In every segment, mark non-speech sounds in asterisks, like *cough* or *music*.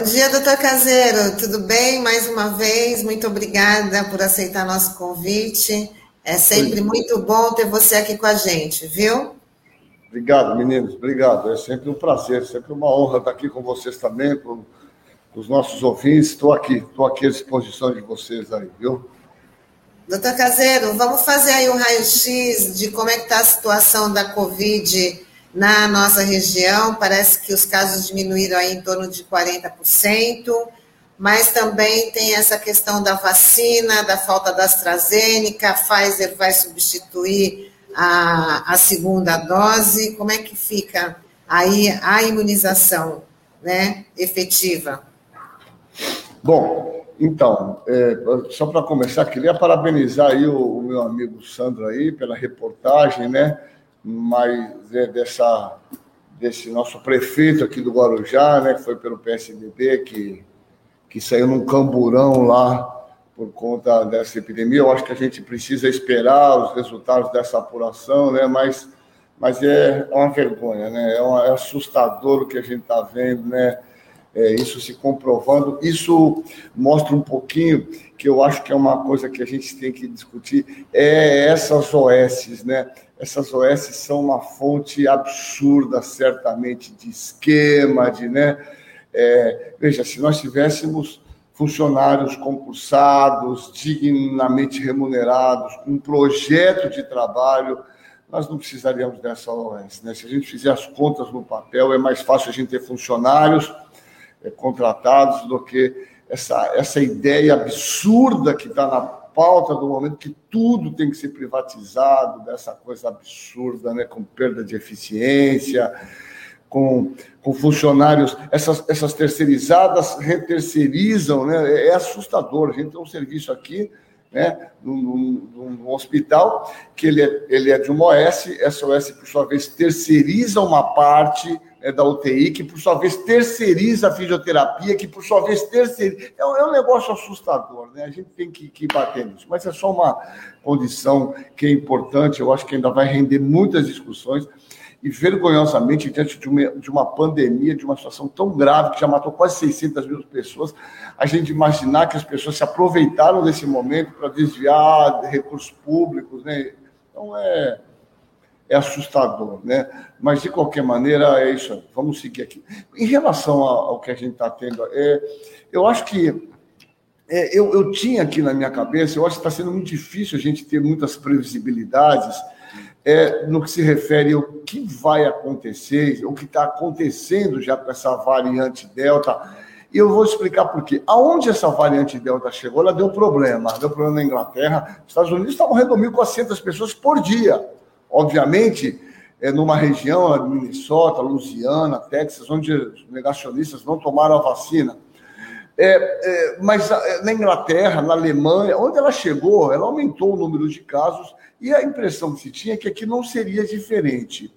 Bom dia, doutor Caseiro. Tudo bem? Mais uma vez, muito obrigada por aceitar nosso convite. É sempre muito bom ter você aqui com a gente, viu? Obrigado, meninos. Obrigado. É sempre um prazer, sempre uma honra estar aqui com vocês também, com os nossos ouvintes. Estou aqui, estou aqui à disposição de vocês aí, viu? Doutor Caseiro, vamos fazer aí um raio-x de como é que está a situação da Covid na nossa região. Parece que os casos diminuíram aí em torno de 40%, mas também tem essa questão da vacina, da falta da AstraZeneca, a Pfizer vai substituir a, a segunda dose. Como é que fica aí a imunização né, efetiva? Bom, então, é, só para começar, queria parabenizar aí o, o, meu amigo Sandro aí pela reportagem, né? Mas é, dessa desse nosso prefeito aqui do Guarujá, né? Que foi pelo PSDB que que saiu num camburão lá por conta dessa epidemia. Eu acho que a gente precisa esperar os resultados dessa apuração, né? Mas mas é uma vergonha, né? É, uma, é assustador o que a gente está vendo, né? é, isso se comprovando. Isso mostra um pouquinho que eu acho que é uma coisa que a gente tem que discutir, é essas OS, né? Essas OS são uma fonte absurda, certamente, de esquema, de, né? É, veja, se nós tivéssemos funcionários concursados, dignamente remunerados, um projeto de trabalho, nós não precisaríamos dessa OS. Né? Se a gente fizer as contas no papel, é mais fácil a gente ter funcionários é, contratados do que essa, essa ideia absurda que está na pauta do momento que tudo tem que ser privatizado, dessa coisa absurda, né, com perda de eficiência, com, com funcionários, essas, essas terceirizadas reterceirizam, né, é, é assustador. A gente tem um serviço aqui, né, num, num, hospital, que ele é, ele é de uma OS, essa OS, por sua vez, terceiriza uma parte é, da UTI, que por sua vez terceiriza a fisioterapia, que por sua vez terceiriza. É, é um negócio assustador, né? A gente tem que, que bater nisso. Mas é só uma condição que é importante, eu acho que ainda vai render muitas discussões. E vergonhosamente, diante de uma, de uma pandemia, de uma situação tão grave, que já matou quase 600 mil pessoas, a gente imaginar que as pessoas se aproveitaram desse momento para desviar recursos públicos, né? Então é é assustador, né? Mas de qualquer maneira é isso. Vamos seguir aqui. Em relação ao, que a gente está tendo, é, eu acho que é, eu, eu tinha aqui na minha cabeça, eu acho que está sendo muito difícil a gente ter muitas previsibilidades é, no que se refere ao que vai acontecer, o que está acontecendo já com essa variante Delta. E eu vou explicar por quê. Aonde essa variante Delta chegou, ela deu problema. Deu problema na Inglaterra. Os Estados Unidos estavam morrendo 1.400 pessoas por dia. Obviamente, é numa região, Minnesota, Louisiana, Texas, onde os negacionistas não tomaram a vacina. É, é, mas é, na Inglaterra, na Alemanha, onde ela chegou, ela aumentou o número de casos e a impressão que se tinha é que aqui não seria diferente.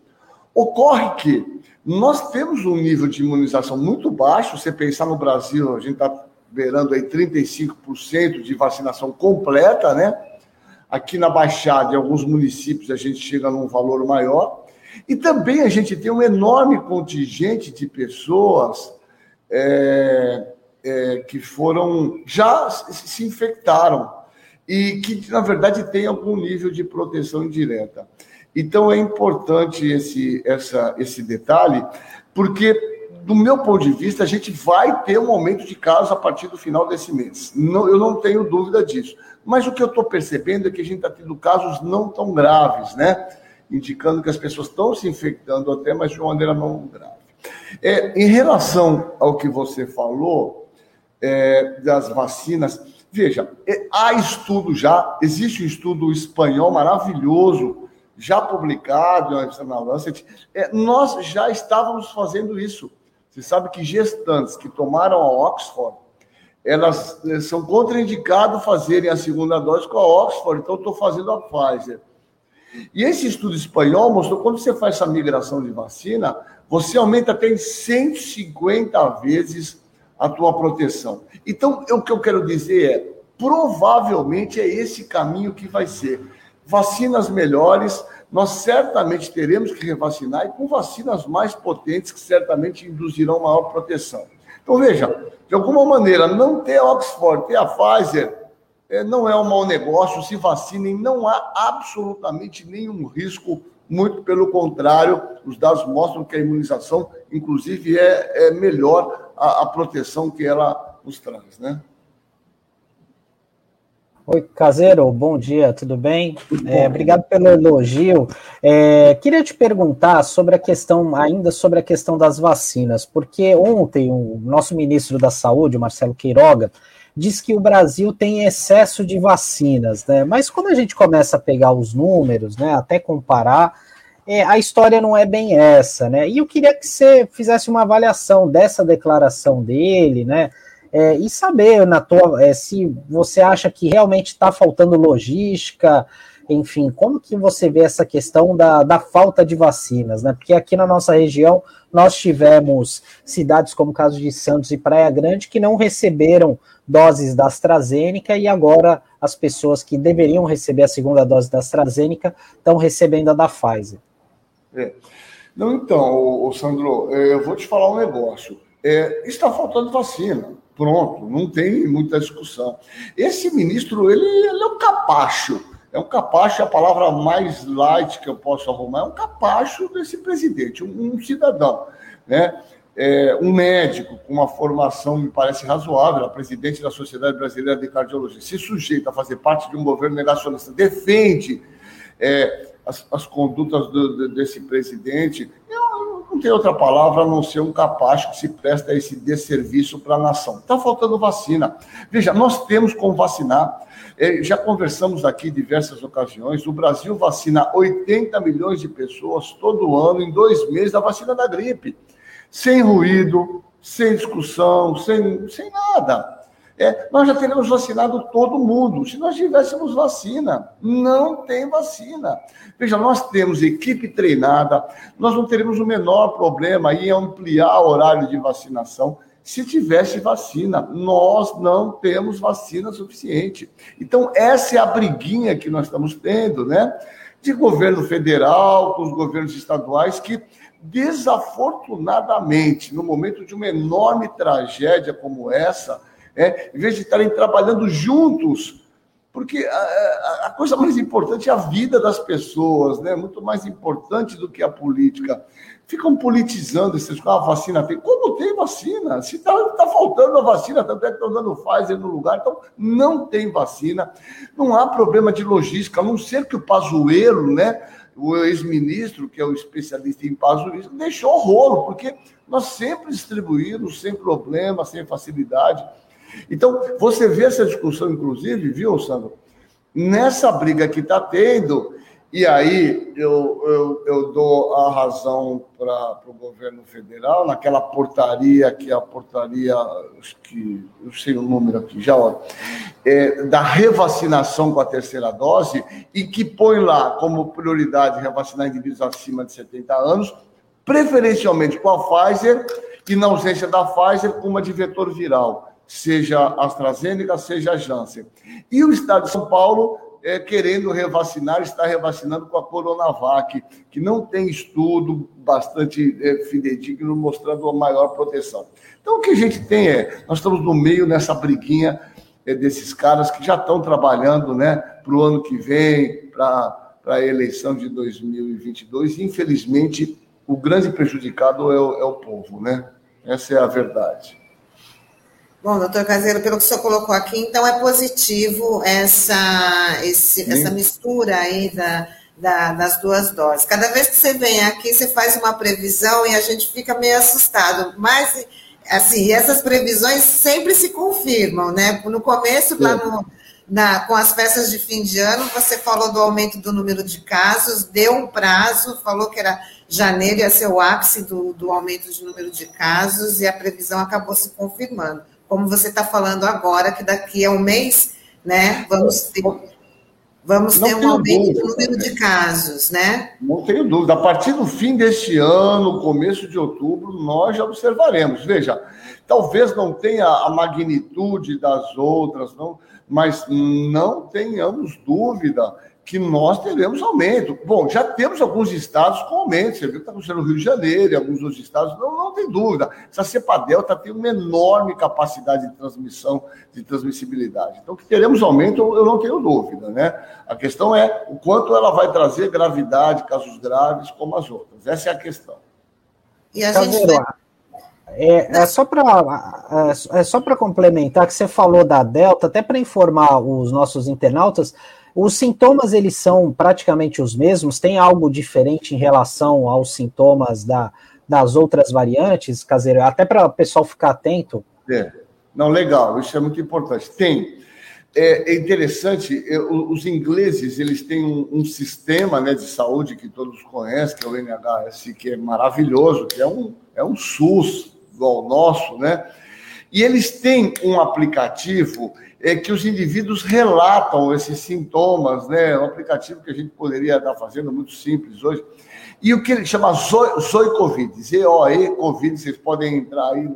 Ocorre que nós temos um nível de imunização muito baixo, você pensar no Brasil, a gente está beirando aí 35% de vacinação completa, né? Aqui na Baixada, em alguns municípios, a gente chega num valor maior. E também a gente tem um enorme contingente de pessoas é, é, que foram, já se infectaram e que, na verdade, tem algum nível de proteção indireta. Então, é importante esse, essa, esse detalhe, porque, do meu ponto de vista, a gente vai ter um aumento de casos a partir do final desse mês. Não, eu não tenho dúvida disso. Mas o que eu estou percebendo é que a gente está tendo casos não tão graves, né? Indicando que as pessoas estão se infectando até, mas de uma maneira não grave. É, em relação ao que você falou é, das vacinas, veja, é, há estudo já, existe um estudo espanhol maravilhoso, já publicado na Lancet. É, nós já estávamos fazendo isso. Você sabe que gestantes que tomaram a Oxford elas eh, são contraindicadas fazerem a segunda dose com a Oxford, então estou fazendo a Pfizer. E esse estudo espanhol mostrou que quando você faz essa migração de vacina, você aumenta até em 150 vezes a tua proteção. Então, o que eu quero dizer é, provavelmente é esse caminho que vai ser. Vacinas melhores, nós certamente teremos que revacinar e com vacinas mais potentes que certamente induzirão maior proteção. Então, veja, de alguma maneira, não ter a Oxford, ter a Pfizer, é, não é um mau negócio, se vacinem, não há absolutamente nenhum risco, muito pelo contrário, os dados mostram que a imunização, inclusive, é, é melhor a, a proteção que ela nos traz, né? Oi, Caseiro, bom dia, tudo bem? É, obrigado pelo elogio. É, queria te perguntar sobre a questão, ainda sobre a questão das vacinas, porque ontem o nosso ministro da Saúde, Marcelo Queiroga, disse que o Brasil tem excesso de vacinas, né? Mas quando a gente começa a pegar os números, né, até comparar, é, a história não é bem essa, né? E eu queria que você fizesse uma avaliação dessa declaração dele, né? É, e saber na tua, é, se você acha que realmente está faltando logística, enfim, como que você vê essa questão da, da falta de vacinas, né? Porque aqui na nossa região nós tivemos cidades como o caso de Santos e Praia Grande que não receberam doses da AstraZeneca e agora as pessoas que deveriam receber a segunda dose da AstraZeneca estão recebendo a da Pfizer. É. Não, então, o Sandro, é, eu vou te falar um negócio. É, está faltando vacina. Pronto, não tem muita discussão. Esse ministro, ele, ele é um capacho. É um capacho, é a palavra mais light que eu posso arrumar, é um capacho desse presidente, um, um cidadão, né? É, um médico com uma formação, me parece razoável, a presidente da Sociedade Brasileira de Cardiologia, se sujeita a fazer parte de um governo negacionista, defende é, as, as, condutas do, desse presidente, eu, não tem outra palavra a não ser um capaz que se presta a esse desserviço para a nação. Está faltando vacina. Veja, nós temos como vacinar. É, já conversamos aqui diversas ocasiões. O Brasil vacina 80 milhões de pessoas todo ano, em dois meses, a vacina da gripe. Sem ruído, sem discussão, sem, sem nada. É, nós já teríamos vacinado todo mundo. Se nós tivéssemos vacina, não tem vacina. Veja, nós temos equipe treinada, nós não teremos o menor problema em ampliar o horário de vacinação se tivesse vacina. Nós não temos vacina suficiente. Então, essa é a briguinha que nós estamos tendo, né? De governo federal com os governos estaduais que desafortunadamente, no momento de uma enorme tragédia como essa, é, em vez de estarem trabalhando juntos, porque a, a, coisa mais importante é a vida das pessoas, né? muito mais importante do que a política. Ficam politizando esses ah, a vacina tem. Como tem vacina? Se está tá faltando a vacina, tanto é que estão dando Pfizer no lugar, então não tem vacina. Não há problema de logística, a não ser que o Pazuello, né? o ex-ministro, que é o especialista em pazulismo, deixou rolo, porque nós sempre distribuímos sem problema, sem facilidade. Então, você vê essa discussão, inclusive, viu, Sandro? Nessa briga que está tendo, e aí eu, eu, eu dou a razão para o governo federal, naquela portaria, que é a portaria, que eu sei o número aqui, já olha, é, da revacinação com a terceira dose, e que põe lá como prioridade revacinar indivíduos acima de 70 anos, preferencialmente com a Pfizer, e na ausência da Pfizer, com uma de vetor viral seja AstraZeneca, seja Janssen. E o Estado de São Paulo, é, querendo revacinar, está revacinando com a Coronavac, que não tem estudo bastante é, fidedigno mostrando a maior proteção. Então, o que a gente tem é, nós estamos no meio nessa briguinha é, desses caras que já estão trabalhando né, para o ano que vem, para a eleição de 2022, e infelizmente o grande prejudicado é o, é o povo, né? Essa é a verdade. Bom, doutor Caseiro, pelo que o senhor colocou aqui, então é positivo essa, esse, essa mistura aí da, da, das duas doses. Cada vez que você vem aqui, você faz uma previsão e a gente fica meio assustado. Mas, assim, essas previsões sempre se confirmam, né? No começo, lá no, na, com as festas de fim de ano, você falou do aumento do número de casos, deu um prazo, falou que era janeiro ia ser o ápice do, do aumento de número de casos e a previsão acabou se confirmando como você está falando agora, que daqui a um mês, né, vamos ter, vamos ter um aumento no número de casos, né? Não tenho dúvida. A partir do fim deste ano, começo de outubro, nós já observaremos. Veja, talvez não tenha a magnitude das outras, não, mas não tenhamos dúvida que nós teremos aumento. Bom, já temos alguns estados com aumento. Você viu que está acontecendo no Rio de Janeiro e alguns outros estados. Não, não tem dúvida. Essa cepa delta tem uma enorme capacidade de transmissão, de transmissibilidade. Então, que teremos aumento, eu não tenho dúvida. Né? A questão é o quanto ela vai trazer gravidade, casos graves, como as outras. Essa é a questão. E a gente... É, é, só para é, é só para complementar que você falou da Delta, até para informar os nossos internautas, os sintomas eles são praticamente os mesmos? Tem algo diferente em relação aos sintomas da, das outras variantes, caseiro? Até para o pessoal ficar atento. É. Não, legal, isso é muito importante. Tem. É, é interessante, é, os ingleses eles têm um, um, sistema né, de saúde que todos conhecem, que é o NHS, que é maravilhoso, que é um, é um SUS igual ao nosso, né? E eles têm um aplicativo é que os indivíduos relatam esses sintomas, né? Um aplicativo que a gente poderia estar fazendo muito simples hoje. E o que ele chama Zoe Covid, Z-O-E Covid, vocês podem entrar aí.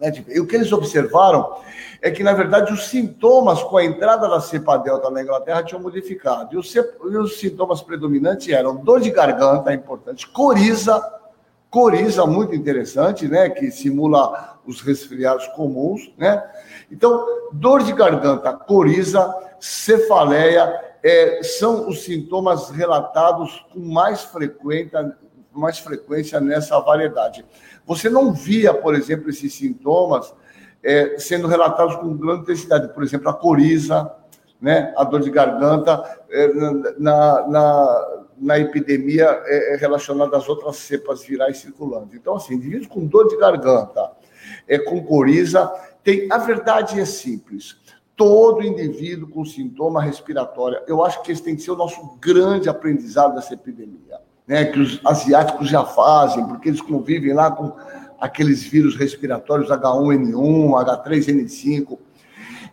Né? E o que eles observaram é que, na verdade, os sintomas com a entrada da cepa delta na Inglaterra tinham modificado. E os, e os sintomas predominantes eram dor de garganta, é importante, coriza, coriza muito interessante, né? Que simula os resfriados comuns, né? Então, dor de garganta, coriza, cefaleia, é, são os sintomas relatados com mais frequência, mais frequência nessa variedade. Você não via, por exemplo, esses sintomas é, sendo relatados com grande intensidade. Por exemplo, a coriza, né, a dor de garganta, é, na, na, na epidemia é, é relacionada às outras cepas virais circulando. Então, assim, indivíduos com dor de garganta, é, com coriza, tem, a verdade é simples. Todo indivíduo com sintoma respiratório, eu acho que esse tem que ser o nosso grande aprendizado dessa epidemia, né? Que os asiáticos já fazem, porque eles convivem lá com aqueles vírus respiratórios H1N1, H3N5.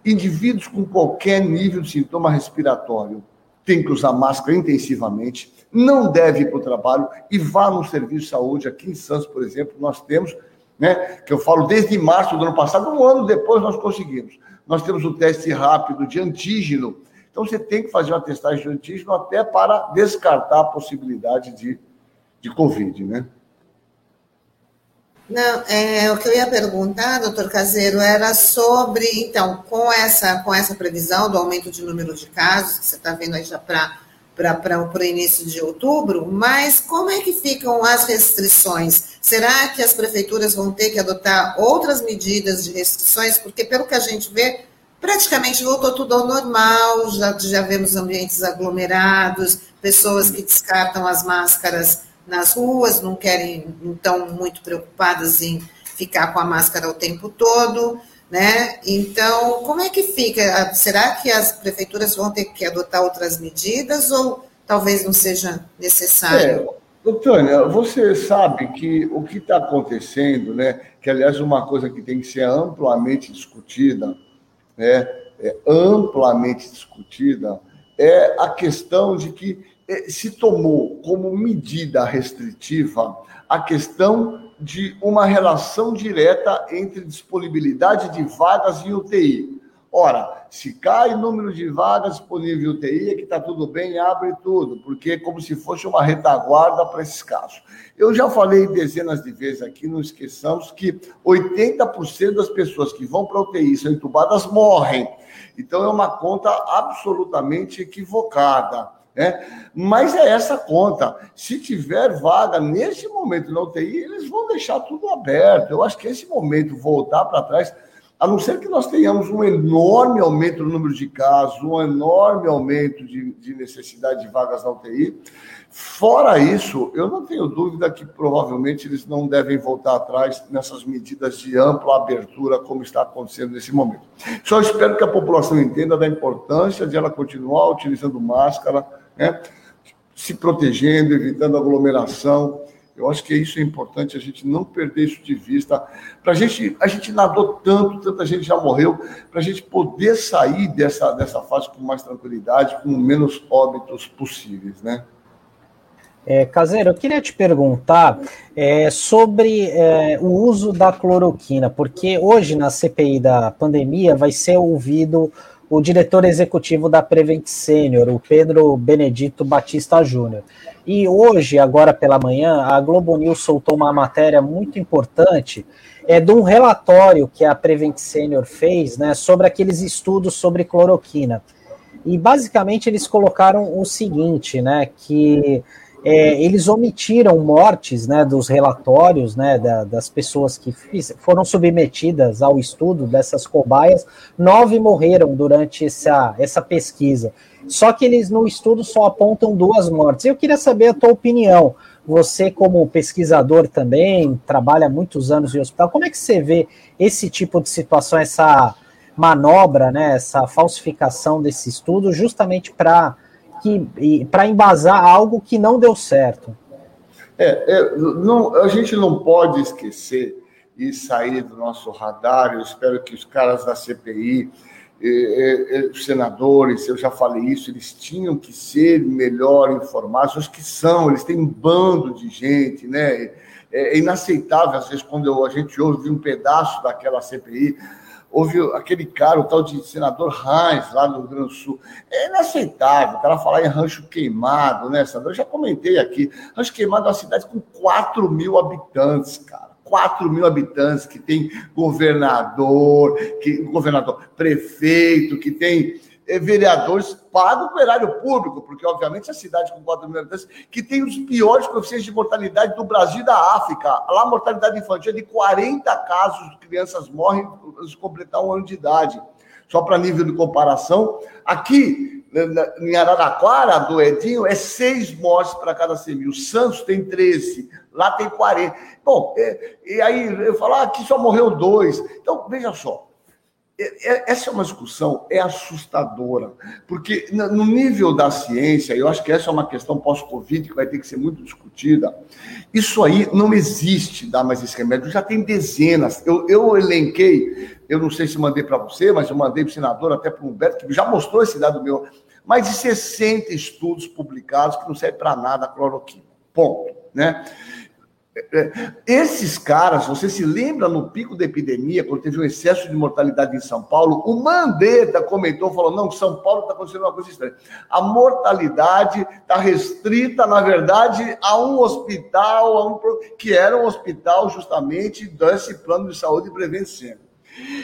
Indivíduos com qualquer nível de sintoma respiratório têm que usar máscara intensivamente, não deve ir para o trabalho e vá no serviço de saúde. Aqui em Santos, por exemplo, nós temos né? Que eu falo desde março do ano passado, um ano depois nós conseguimos. Nós temos o teste rápido de antígeno. Então você tem que fazer uma testagem de antígeno até para descartar a possibilidade de, de Covid, né? Não, é, o que eu ia perguntar, doutor Caseiro, era sobre, então, com essa, com essa previsão do aumento de número de casos, que você está vendo aí já para o início de outubro, mas como é que ficam as restrições? Será que as prefeituras vão ter que adotar outras medidas de restrições? Porque, pelo que a gente vê, praticamente voltou tudo ao normal, já, já vemos ambientes aglomerados, pessoas que descartam as máscaras nas ruas, não querem, não estão muito preocupadas em ficar com a máscara o tempo todo né? Então, como é que fica? Será que as prefeituras vão ter que adotar outras medidas ou talvez não seja necessário? É, Tânia, você sabe que o que está acontecendo, né? Que aliás uma coisa que tem que ser amplamente discutida, né? É, amplamente discutida, é a questão de que se tomou como medida restritiva a questão de uma relação direta entre disponibilidade de vagas em UTI. Ora, se cai o número de vagas disponíveis em UTI, é que está tudo bem, abre tudo, porque é como se fosse uma retaguarda para esses casos. Eu já falei dezenas de vezes aqui, não esqueçamos que 80% das pessoas que vão para UTI são entubadas morrem. Então é uma conta absolutamente equivocada. Né? Mas é essa conta. Se tiver vaga nesse momento na UTI, eles vão deixar tudo aberto. Eu acho que esse momento voltar para trás, a não ser que nós tenhamos um enorme aumento no número de casos, um enorme aumento de, de necessidade de vagas na UTI. Fora isso, eu não tenho dúvida que provavelmente eles não devem voltar atrás nessas medidas de ampla abertura, como está acontecendo nesse momento. Só espero que a população entenda da importância de ela continuar utilizando máscara né? se protegendo, evitando aglomeração. Eu acho que isso é importante, a gente não perder isso de vista. Para a gente, a gente nadou tanto, tanta gente já morreu, para a gente poder sair dessa, dessa fase com mais tranquilidade, com menos óbitos possíveis, né? É, Caseiro, eu queria te perguntar é, sobre é, o uso da cloroquina, porque hoje na CPI da pandemia vai ser ouvido o diretor executivo da Prevent Senior, o Pedro Benedito Batista Júnior. E hoje, agora pela manhã, a Globo News soltou uma matéria muito importante é, de um relatório que a Prevent Senior fez né, sobre aqueles estudos sobre cloroquina. E basicamente eles colocaram o seguinte, né, que é, eles omitiram mortes né, dos relatórios né, da, das pessoas que fiz, foram submetidas ao estudo dessas cobaias, nove morreram durante essa, essa pesquisa. Só que eles no estudo só apontam duas mortes. Eu queria saber a tua opinião. Você, como pesquisador também, trabalha muitos anos em hospital, como é que você vê esse tipo de situação, essa manobra, né, essa falsificação desse estudo, justamente para que para embasar algo que não deu certo. É, é, não, a gente não pode esquecer e sair do nosso radar. Eu espero que os caras da CPI, os senadores, eu já falei isso, eles tinham que ser melhor informados. Os que são, eles têm um bando de gente, né? É, é inaceitável, às vezes, quando eu, a gente ouve um pedaço daquela CPI Houve aquele cara, o tal de senador Heinz, lá no Rio Grande do Sul. É inaceitável o cara falar em Rancho Queimado, né, Sandra? Eu já comentei aqui. Rancho Queimado é uma cidade com 4 mil habitantes, cara. 4 mil habitantes, que tem governador, que governador, prefeito, que tem vereadores pagam o erário público, porque, obviamente, a cidade com 4 mil habitantes, que tem os piores coeficientes de mortalidade do Brasil e da África. Lá, a mortalidade infantil é de 40 casos de crianças morrem se completar um ano de idade. Só para nível de comparação, aqui em Araraquara, do Edinho, é seis mortes para cada 100 mil. Santos tem 13, lá tem 40. Bom, é, e aí eu falo, ah, aqui só morreu dois. Então, veja só, essa é uma discussão é assustadora, porque no nível da ciência, eu acho que essa é uma questão pós-Covid que vai ter que ser muito discutida. Isso aí não existe, dar mais esse remédio, já tem dezenas. Eu, eu elenquei, eu não sei se mandei para você, mas eu mandei para o senador, até para o Humberto, que já mostrou esse dado meu, mais de 60 estudos publicados que não servem para nada a cloroquina. Ponto. Né? Esses caras, você se lembra no pico da epidemia, quando teve um excesso de mortalidade em São Paulo, o Mandetta comentou, falou, não, São Paulo está acontecendo uma coisa estranha. A mortalidade está restrita, na verdade, a um hospital, a um, que era um hospital justamente desse plano de saúde prevenção.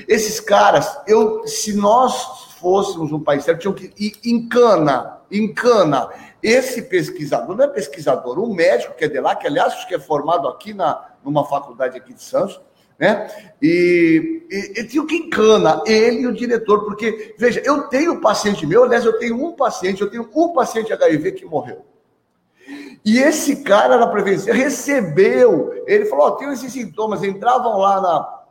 Esses caras, eu, se nós fôssemos um país certo, tinham que ir em cana, em cana esse pesquisador, não é pesquisador, um médico que é de lá, que aliás que é formado aqui na, numa faculdade aqui de Santos, né? E, e, e tinha que encana, ele e o diretor, porque, veja, eu tenho paciente meu, aliás, eu tenho um paciente, eu tenho um paciente HIV que morreu. E esse cara na prevenção recebeu, ele falou: oh, tenho esses sintomas, entravam lá na,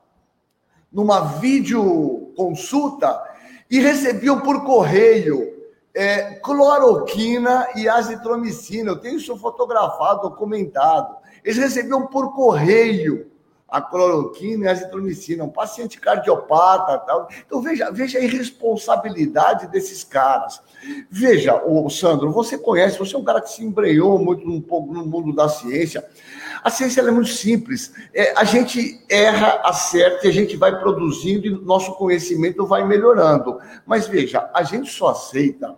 numa videoconsulta e recebiam por correio é, cloroquina e azitromicina. Eu tenho isso fotografado, documentado. Eles recebiam por correio a cloroquina e a azitromicina, um paciente cardiopata tal. Então veja, veja a irresponsabilidade desses caras. Veja, o Sandro, você conhece, você é um cara que se embrenhou muito um pouco no mundo da ciência. A ciência é muito simples. É, a gente erra, acerta e a gente vai produzindo e nosso conhecimento vai melhorando. Mas veja, a gente só aceita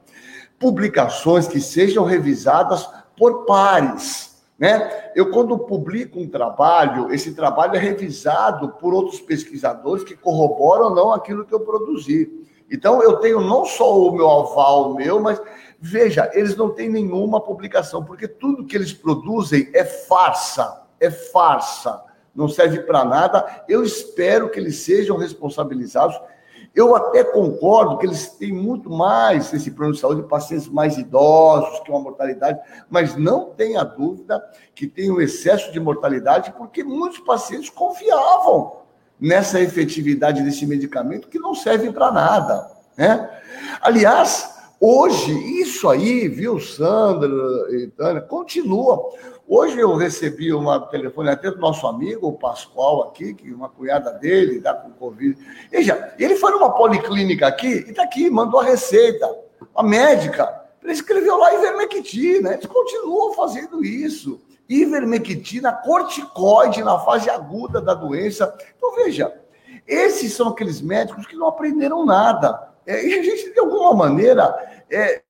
publicações que sejam revisadas por pares. Né? Eu, quando publico um trabalho, esse trabalho é revisado por outros pesquisadores que corroboram ou não aquilo que eu produzi. Então, eu tenho não só o meu aval meu, mas veja, eles não têm nenhuma publicação, porque tudo que eles produzem é farsa, é farsa, não serve para nada. Eu espero que eles sejam responsabilizados eu até concordo que eles têm muito mais esse plano de saúde, pacientes mais idosos, que uma mortalidade, mas não tenha dúvida que tem um excesso de mortalidade, porque muitos pacientes confiavam nessa efetividade desse medicamento que não serve para nada. Né? Aliás, hoje, isso aí, viu, Sandra e Tânia, continua. Hoje eu recebi uma telefone até do nosso amigo, o Pascoal, aqui, que uma cunhada dele está com Covid. Veja, ele foi numa policlínica aqui e está aqui, mandou a receita. A médica, ele escreveu lá ivermectina. Eles continuam fazendo isso. Ivermectina, corticoide na fase aguda da doença. Então, veja, esses são aqueles médicos que não aprenderam nada. É, e a gente, de alguma maneira, é,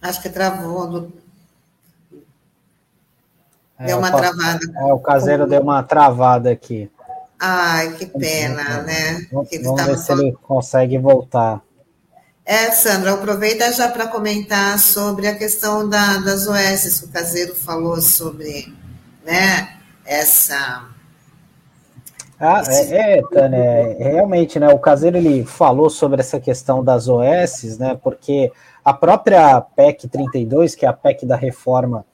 Acho que travou. É, deu uma travada. É, o caseiro deu uma travada aqui. Ai, que pena, né? Vamos, vamos ver se ele consegue voltar. É, Sandra, aproveita já para comentar sobre a questão da, das OS, que o Caseiro falou sobre né, essa. Ah, é, é, Tânia, é, realmente, né? O Caseiro ele falou sobre essa questão das OS, né? Porque a própria PEC 32, que é a PEC da reforma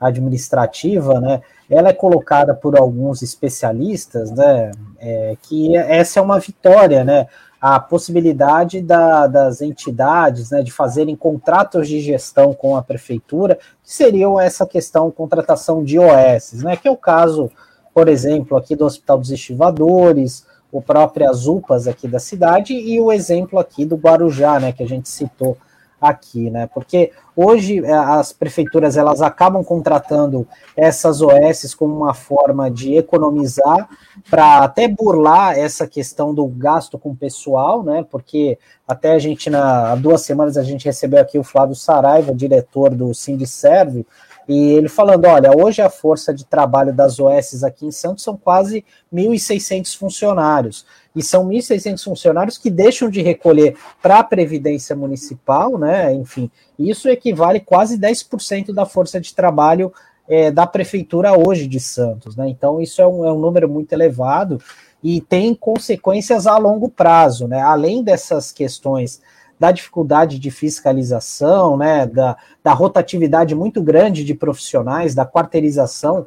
administrativa, né? Ela é colocada por alguns especialistas, né? É, que essa é uma vitória, né? A possibilidade da, das entidades, né, de fazerem contratos de gestão com a prefeitura, que seriam essa questão contratação de OS, né? Que é o caso, por exemplo, aqui do Hospital dos Estivadores, o próprio as UPAs aqui da cidade e o exemplo aqui do Guarujá, né? Que a gente citou aqui, né? Porque hoje é, as prefeituras elas acabam contratando essas OS como uma forma de economizar para até burlar essa questão do gasto com pessoal, né? Porque até a gente na há duas semanas a gente recebeu aqui o Flávio Saraiva, diretor do Sindicerve, e ele falando, olha, hoje a força de trabalho das OS aqui em Santos são quase 1.600 funcionários e são 1.600 funcionários que deixam de recolher para a Previdência Municipal, né? Enfim, isso equivale quase 10% da força de trabalho é, da Prefeitura hoje de Santos, né? Então, isso é um, é um número muito elevado e tem consequências a longo prazo, né? Além dessas questões da dificuldade de fiscalização, né, da, da rotatividade muito grande de profissionais, da quarteirização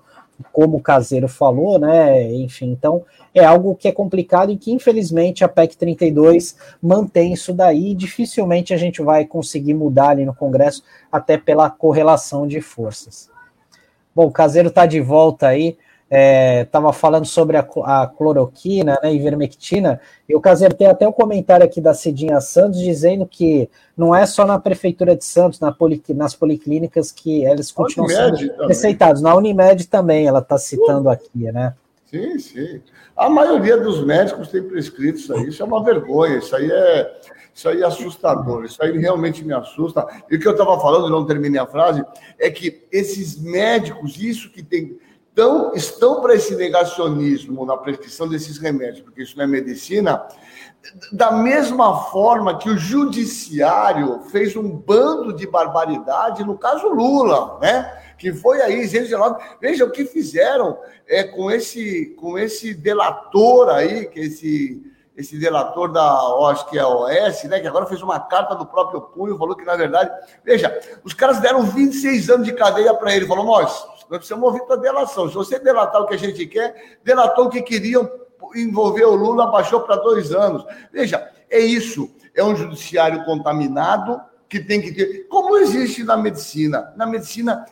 como o Caseiro falou, né? Enfim, então é algo que é complicado e que infelizmente a PEC 32 mantém isso daí e dificilmente a gente vai conseguir mudar ali no Congresso, até pela correlação de forças. Bom, o Caseiro está de volta aí estava é, falando sobre a, a, cloroquina né, ivermectina, e o Caseiro tem até um comentário aqui da Cidinha Santos dizendo que não é só na Prefeitura de Santos, na poli, nas policlínicas que eles continuam Unimed sendo também. receitados, na Unimed também, ela está citando aqui, né? Sim, sim. A maioria dos médicos tem prescrito isso aí, isso é uma vergonha, isso aí é, isso aí é assustador, isso aí realmente me assusta. E o que eu estava falando, não terminei a frase, é que esses médicos, isso que tem então, estão para esse negacionismo na prescrição desses remédios, porque isso não é medicina, da mesma forma que o judiciário fez um bando de barbaridade no caso Lula, né? Que foi aí, 19. Veja o que fizeram é, com, esse, com esse delator aí, que esse, esse delator da, acho que é a OS, né? Que agora fez uma carta do próprio punho, falou que, na verdade, veja, os caras deram 26 anos de cadeia para ele, falou, nós nós precisamos ouvir para delação. Se você delatar o que a gente quer, delatou o que queriam envolver o Lula, baixou para dois anos. Veja, é isso. É um judiciário contaminado que tem que ter. Como existe na medicina? Na medicina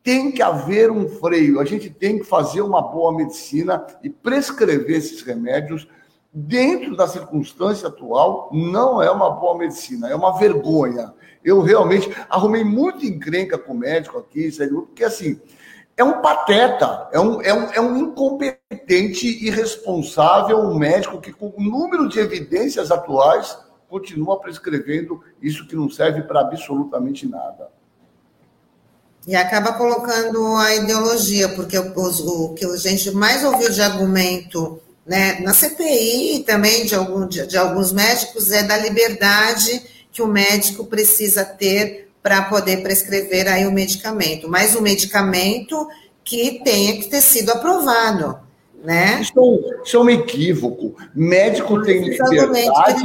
tem que haver um freio. A gente tem que fazer uma boa medicina e prescrever esses remédios dentro da circunstância atual. Não é uma boa medicina, é uma vergonha. Eu realmente arrumei muito encrenca com o médico aqui, porque assim é um pateta, é um, é um, é um incompetente, irresponsável, um médico que, com o número de evidências atuais, continua prescrevendo isso que não serve para absolutamente nada. E acaba colocando a ideologia, porque o, o, que a gente mais ouviu de argumento né, na CPI também de, algum, de, de alguns médicos é da liberdade que o médico precisa ter para poder prescrever aí o medicamento, mas o medicamento que tenha que ter sido aprovado, né? Isso, é isso é um equívoco. Médico tem liberdade.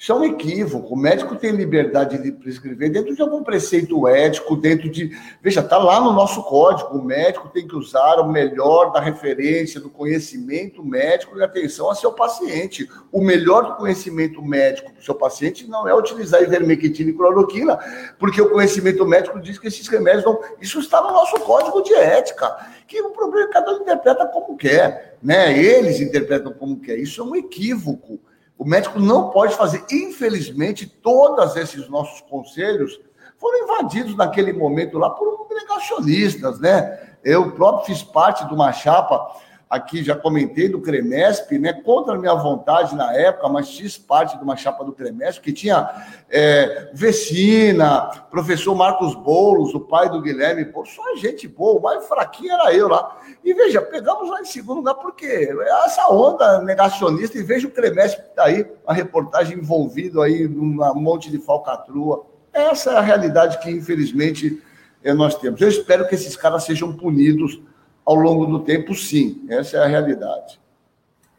Isso é um equívoco. O médico tem liberdade de prescrever dentro de algum preceito ético, dentro de. Veja, está lá no nosso código. O médico tem que usar o melhor da referência, do conhecimento médico e atenção a seu paciente. O melhor do conhecimento médico para o seu paciente não é utilizar ivermectina e cloroquina, porque o conhecimento médico diz que esses remédios não. Isso está no nosso código de ética. Que o problema é cada um interpreta como quer, né? Eles interpretam como quer. Isso é um equívoco. O médico não pode fazer. Infelizmente, todos esses nossos conselhos foram invadidos naquele momento lá por negacionistas, né? Eu próprio fiz parte de uma chapa aqui já comentei do Cremesp, né, contra a minha vontade na época, mas fiz parte de uma chapa do Cremesp, que tinha é, Vecina, professor Marcos Boulos, o pai do Guilherme, pô, só gente boa, o mais fraquinho era eu lá. E veja, pegamos lá em segundo lugar, porque essa onda negacionista, e veja o Cremesp que está aí, a reportagem envolvido aí num monte de falcatrua. Essa é a realidade que, infelizmente, é, nós temos. Eu espero que esses caras sejam punidos ao longo do tempo, sim. Essa é a realidade.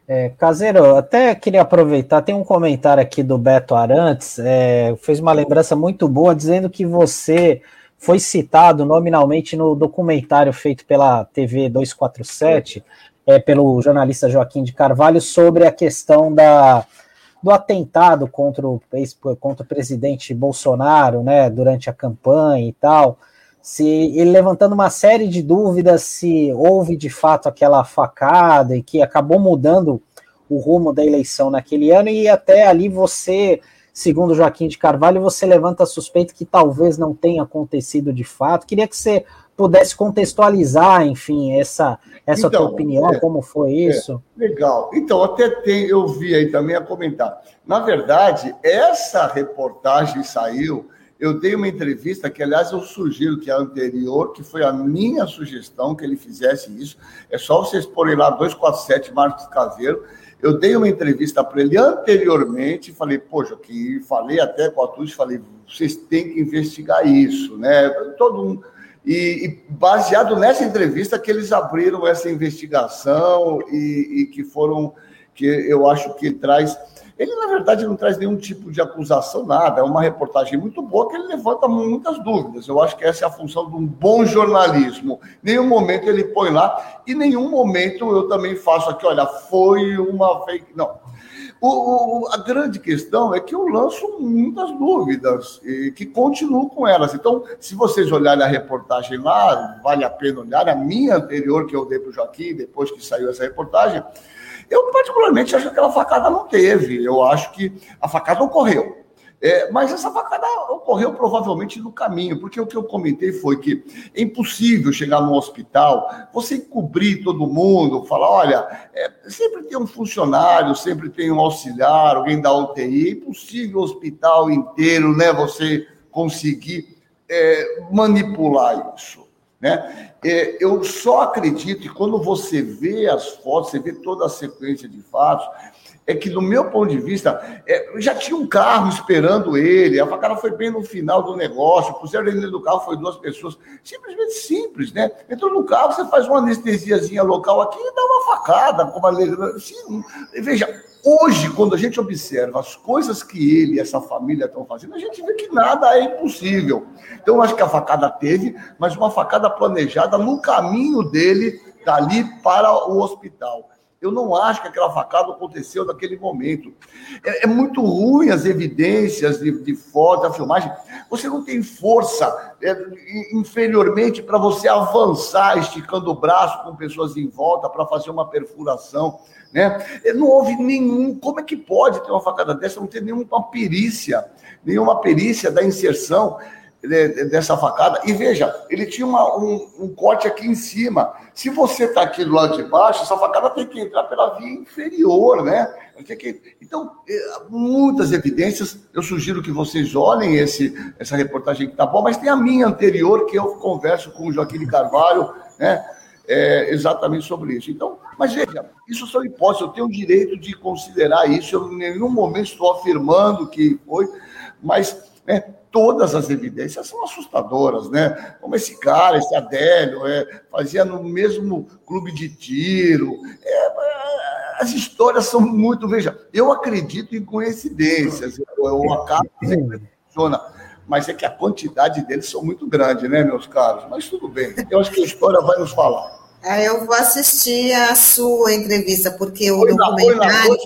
É, Caseiro, até queria aproveitar, tem um comentário aqui do Beto Arantes, é, fez uma lembrança muito boa, dizendo que você foi citado nominalmente no documentário feito pela TV 247, é, pelo jornalista Joaquim de Carvalho, sobre a questão da, do atentado contra o, contra o presidente Bolsonaro, né, durante a campanha e tal se ele levantando uma série de dúvidas se houve de fato aquela facada e que acabou mudando o rumo da eleição naquele ano e até ali você, segundo Joaquim de Carvalho, você levanta a suspeita que talvez não tenha acontecido de fato. Queria que você pudesse contextualizar, enfim, essa essa então, tua opinião, é, como foi é, isso? É, legal. Então, até tem, eu vi aí também a comentar. Na verdade, essa reportagem saiu eu dei uma entrevista que, aliás, eu sugiro que a anterior, que foi a minha sugestão que ele fizesse isso. É só vocês porem lá 247 Marcos Caseiro. Eu dei uma entrevista para ele anteriormente, falei, poxa, que falei até com a Tuxi, falei, vocês têm que investigar isso, né? Todo mundo. E, e, baseado nessa entrevista que eles abriram essa investigação e, e que foram, que eu acho que traz ele, na verdade, não traz nenhum tipo de acusação, nada. É uma reportagem muito boa que ele levanta muitas dúvidas. Eu acho que essa é a função de um bom jornalismo. Nenhum momento ele põe lá, e nenhum momento eu também faço aqui, olha, foi uma fake. Não. O, o, a grande questão é que eu lanço muitas dúvidas e que continuo com elas. Então, se vocês olharem a reportagem lá, vale a pena olhar. A minha anterior, que eu dei para o Joaquim, depois que saiu essa reportagem, eu, particularmente, acho que aquela facada não teve. Eu acho que a facada ocorreu. É, mas essa facada ocorreu provavelmente no caminho, porque o que eu comentei foi que é impossível chegar no hospital, você encobrir todo mundo, falar: olha, é, sempre tem um funcionário, sempre tem um auxiliar, alguém da UTI, é impossível o hospital inteiro, né, você conseguir é, manipular isso. Né? É, eu só acredito que quando você vê as fotos, você vê toda a sequência de fatos, é que, do meu ponto de vista, é, já tinha um carro esperando ele, a facada foi bem no final do negócio, puseram ele dentro do carro, foi duas pessoas, simplesmente simples, né? Entrou no carro, você faz uma anestesiazinha local aqui e dá uma facada, como a assim, veja, Hoje, quando a gente observa as coisas que ele e essa família estão fazendo, a gente vê que nada é impossível. Então, eu acho que a facada teve, mas uma facada planejada no caminho dele dali para o hospital. Eu não acho que aquela facada aconteceu naquele momento. É, é muito ruim as evidências de, de foto, a filmagem. Você não tem força é, inferiormente para você avançar, esticando o braço com pessoas em volta para fazer uma perfuração. Né? Não houve nenhum. Como é que pode ter uma facada dessa? Não ter nenhuma perícia, nenhuma perícia da inserção dessa facada. E veja, ele tinha uma, um, um, corte aqui em cima. Se você está aqui do lado de baixo, essa facada tem que entrar pela via inferior, né? Que... Então, é, muitas evidências. Eu sugiro que vocês olhem esse, essa reportagem que está bom, mas tem a minha anterior, que eu converso com o Joaquim de Carvalho, né? É, exatamente sobre isso. Então, mas veja, isso são hipóteses, eu tenho o direito de considerar isso, eu em nenhum momento estou afirmando que foi, mas né, todas as evidências são assustadoras, né? Como esse cara, esse Adélio, é, fazia no mesmo clube de tiro. É, é as histórias são muito. Veja, eu acredito em coincidências, o acaso sempre funciona. Mas é que a quantidade deles são muito grande, né, meus caros? Mas tudo bem. Eu acho que a história vai nos falar. É, eu vou assistir a sua entrevista, porque o documentário.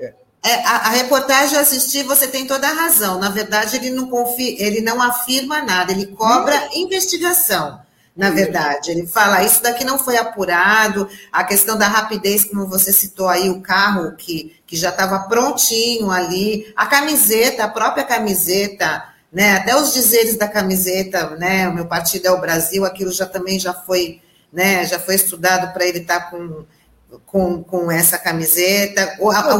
É, a, a, reportagem eu assisti, você tem toda a razão. Na verdade, ele não, confia, ele não afirma nada, ele cobra hum. investigação. Na verdade, ele fala, isso daqui não foi apurado, a questão da rapidez, como você citou aí, o carro que, que já estava prontinho ali, a camiseta, a própria camiseta, né, até os dizeres da camiseta, né, o meu partido é o Brasil, aquilo já também já foi né? Já foi estudado para ele estar tá com com, com essa camiseta, a, a, a,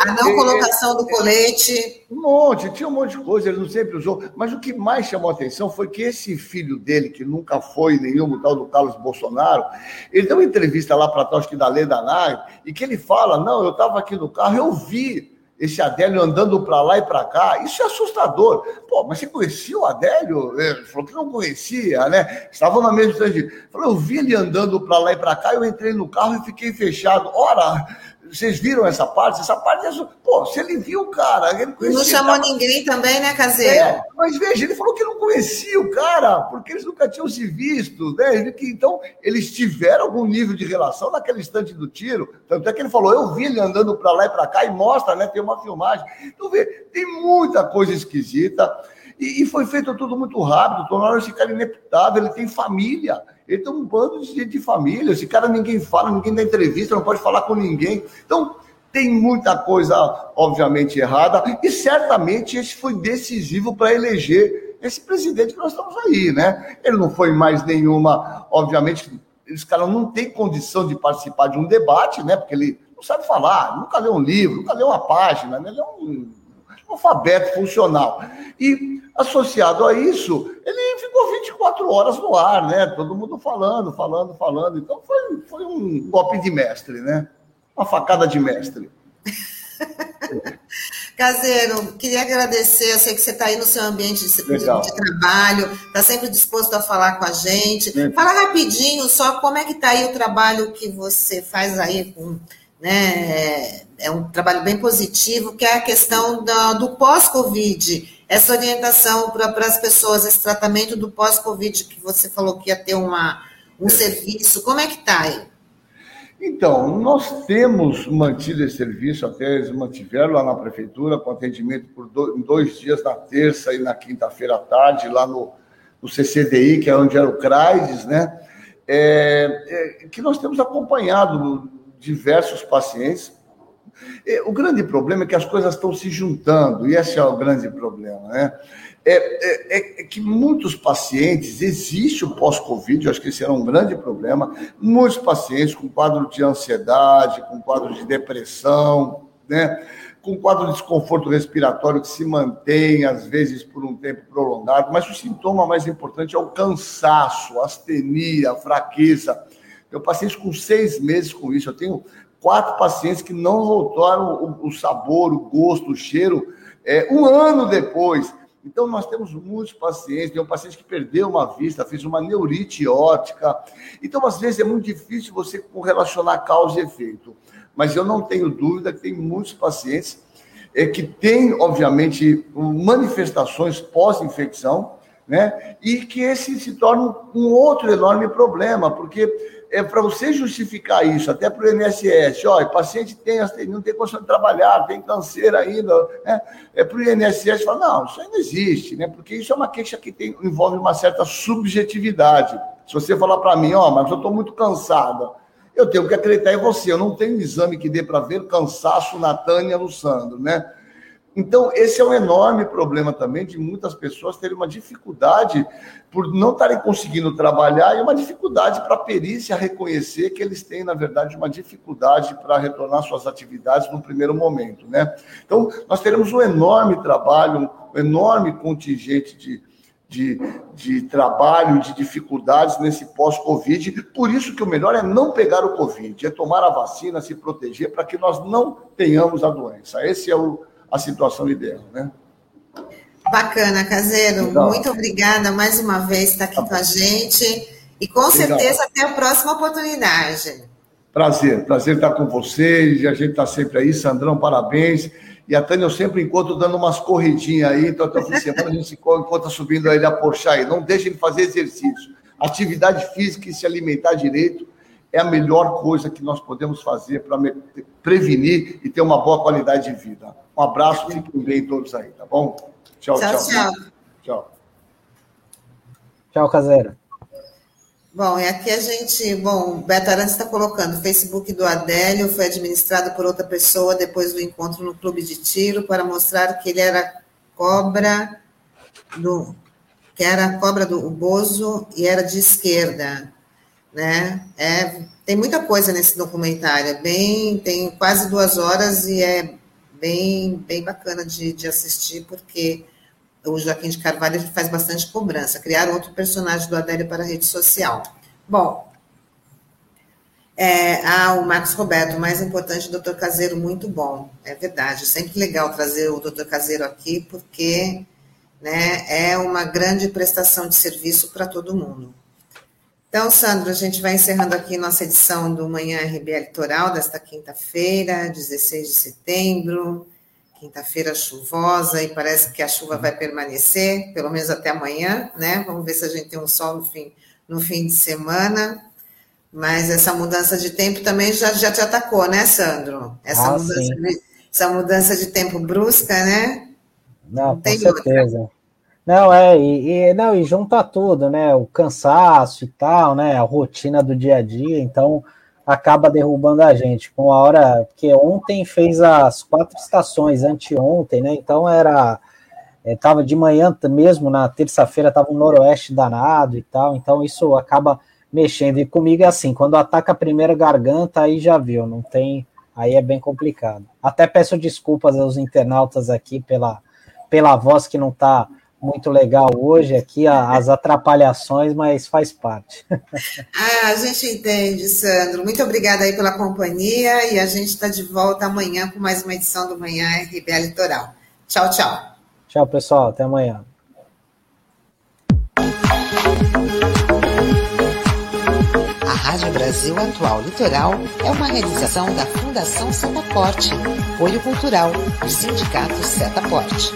a não é, colocação do colete. Um monte, tinha um monte de coisa, ele não sempre usou. Mas o que mais chamou a atenção foi que esse filho dele, que nunca foi nenhum tal do Carlos Bolsonaro, ele deu uma entrevista lá para trás que da Leda Nag, e que ele fala: Não, eu estava aqui no carro, eu vi esse Adélio andando para lá e para cá, isso é assustador. Pô, mas você conhecia o Adélio? Ele falou que não conhecia, né? Estavam na mesma distância. Falou, eu vi ele andando para lá e para cá, eu entrei no carro e fiquei fechado. Ora, vocês viram essa parte? Essa parte é. Pô, se ele viu o cara. Ele conhecia, não chamou tava... ninguém também, né, Caseiro? É, mas veja, ele falou que não conhecia o cara, porque eles nunca tinham se visto, né? Então, eles tiveram algum nível de relação naquele instante do tiro. Tanto é que ele falou: eu vi ele andando para lá e para cá e mostra, né? Tem uma filmagem. Então, vê, tem muita coisa esquisita. E, e foi feito tudo muito rápido, tornaram esse cara inepitável, ele tem família, tem um bando de gente de família, esse cara ninguém fala, ninguém dá entrevista, não pode falar com ninguém. Então, tem muita coisa, obviamente, errada, e certamente esse foi decisivo para eleger esse presidente que nós estamos aí, né? Ele não foi mais nenhuma, obviamente, esse cara não tem condição de participar de um debate, né? Porque ele não sabe falar, nunca leu um livro, nunca leu uma página, né? Ele é um alfabeto funcional. E associado a isso, ele ficou 24 horas no ar, né? Todo mundo falando, falando, falando. Então foi, foi um golpe de mestre, né? Uma facada de mestre. *laughs* Caseiro, queria agradecer. Eu sei que você está aí no seu ambiente de, de, trabalho, está sempre disposto a falar com a gente. Fala rapidinho só como é que está aí o trabalho que você faz aí com né, é um trabalho bem positivo, que é a questão do, do pós-Covid, essa orientação para as pessoas, esse tratamento do pós-Covid, que você falou que ia ter uma, um é. serviço, como é que está aí? Então, nós temos mantido esse serviço, até eles mantiveram lá na prefeitura, com atendimento por dois, dois dias, na terça e na quinta-feira à tarde, lá no, no CCDI, que é onde era o CRAIDES, né? É, é, que nós temos acompanhado diversos pacientes. O grande problema é que as coisas estão se juntando, e esse é o grande problema, né? É, é, é que muitos pacientes, existe o pós-Covid, acho que esse era um grande problema, muitos pacientes com quadro de ansiedade, com quadro de depressão, né? com quadro de desconforto respiratório que se mantém, às vezes, por um tempo prolongado, mas o sintoma mais importante é o cansaço, a astenia, a fraqueza. Eu passei com seis meses com isso. Eu tenho quatro pacientes que não voltaram o, o sabor, o gosto, o cheiro, é, um ano depois. Então, nós temos muitos pacientes. Tem um paciente que perdeu uma vista, fez uma neurite óptica. Então, às vezes, é muito difícil você correlacionar causa e efeito. Mas eu não tenho dúvida que tem muitos pacientes é, que têm, obviamente, manifestações pós-infecção, né? E que esse se torna um outro enorme problema, porque é para você justificar isso, até para o INSS, ó, o paciente tem, não tem condição de trabalhar, tem câncer ainda, né? é para o INSS falar, não, isso ainda existe, né? Porque isso é uma queixa que tem, envolve uma certa subjetividade. Se você falar para mim, ó, mas eu estou muito cansada, eu tenho que acreditar em você, eu não tenho exame que dê para ver cansaço na Tânia no Sandro, né? Então, esse é um enorme problema também de muitas pessoas terem uma dificuldade por não estarem conseguindo trabalhar e uma dificuldade para a perícia reconhecer que eles têm, na verdade, uma dificuldade para retornar suas atividades no primeiro momento, né? Então, nós teremos um enorme trabalho, um enorme contingente de, de, de trabalho, de dificuldades nesse pós-Covid. Por isso que o melhor é não pegar o Covid, é tomar a vacina, se proteger, para que nós não tenhamos a doença. Esse é o a situação ideal, né? Bacana, Caseiro. Legal. Muito obrigada mais uma vez por estar aqui tá com a gente. E com Legal. certeza até a próxima oportunidade. Prazer, prazer estar com vocês. E a gente está sempre aí. Sandrão, parabéns. E a Tânia eu sempre encontro dando umas corridinhas aí. Então, até o fim de semana a gente se encontra subindo aí a Porsche aí. Não deixem de fazer exercício. Atividade física e se alimentar direito é a melhor coisa que nós podemos fazer para prevenir e ter uma boa qualidade de vida. Um abraço, fiquem bem todos aí, tá bom? Tchau, tchau. Tchau, tchau. Tchau, Caseira. Bom, e aqui a gente, bom, o Beto Arantes está colocando, o Facebook do Adélio foi administrado por outra pessoa depois do encontro no clube de tiro para mostrar que ele era cobra do que era cobra do Bozo e era de esquerda. né? É, tem muita coisa nesse documentário, é bem, tem quase duas horas e é bem, bem bacana de, de assistir, porque o Joaquim de Carvalho faz bastante cobrança. Criar outro personagem do Adélio para a rede social. Bom, é, ah, o Marcos Roberto, mais importante, doutor Caseiro, muito bom. É verdade, sempre legal trazer o doutor Caseiro aqui, porque né, é uma grande prestação de serviço para todo mundo. Então, Sandro, a gente vai encerrando aqui nossa edição do Manhã RB Litoral desta quinta-feira, 16 de setembro, quinta-feira chuvosa, e parece que a chuva vai permanecer, pelo menos até amanhã, né? Vamos ver se a gente tem um sol no fim, no fim de semana. Mas essa mudança de tempo também já, já te atacou, né, Sandro? Essa, ah, mudança, de, essa mudança de tempo brusca, né? Não, Não com certeza. Outra. Não, é, e, e, não, e junta tudo, né? O cansaço e tal, né? A rotina do dia a dia, então acaba derrubando a gente. Com a hora, porque ontem fez as quatro estações, anteontem, né? Então era. Estava é, de manhã mesmo, na terça-feira estava um noroeste danado e tal, então isso acaba mexendo. E comigo é assim, quando ataca a primeira garganta, aí já viu, não tem. Aí é bem complicado. Até peço desculpas aos internautas aqui pela, pela voz que não está muito legal hoje aqui, as atrapalhações, mas faz parte. *laughs* Ah, a gente entende, Sandro. Muito obrigada aí pela companhia e a gente está de volta amanhã com mais uma edição do Manhã RBA Litoral. Tchau, tchau. Tchau, pessoal. Até amanhã. A Rádio Brasil Atual Litoral é uma realização da Fundação Setaporte, apoio cultural do Sindicato Setaporte.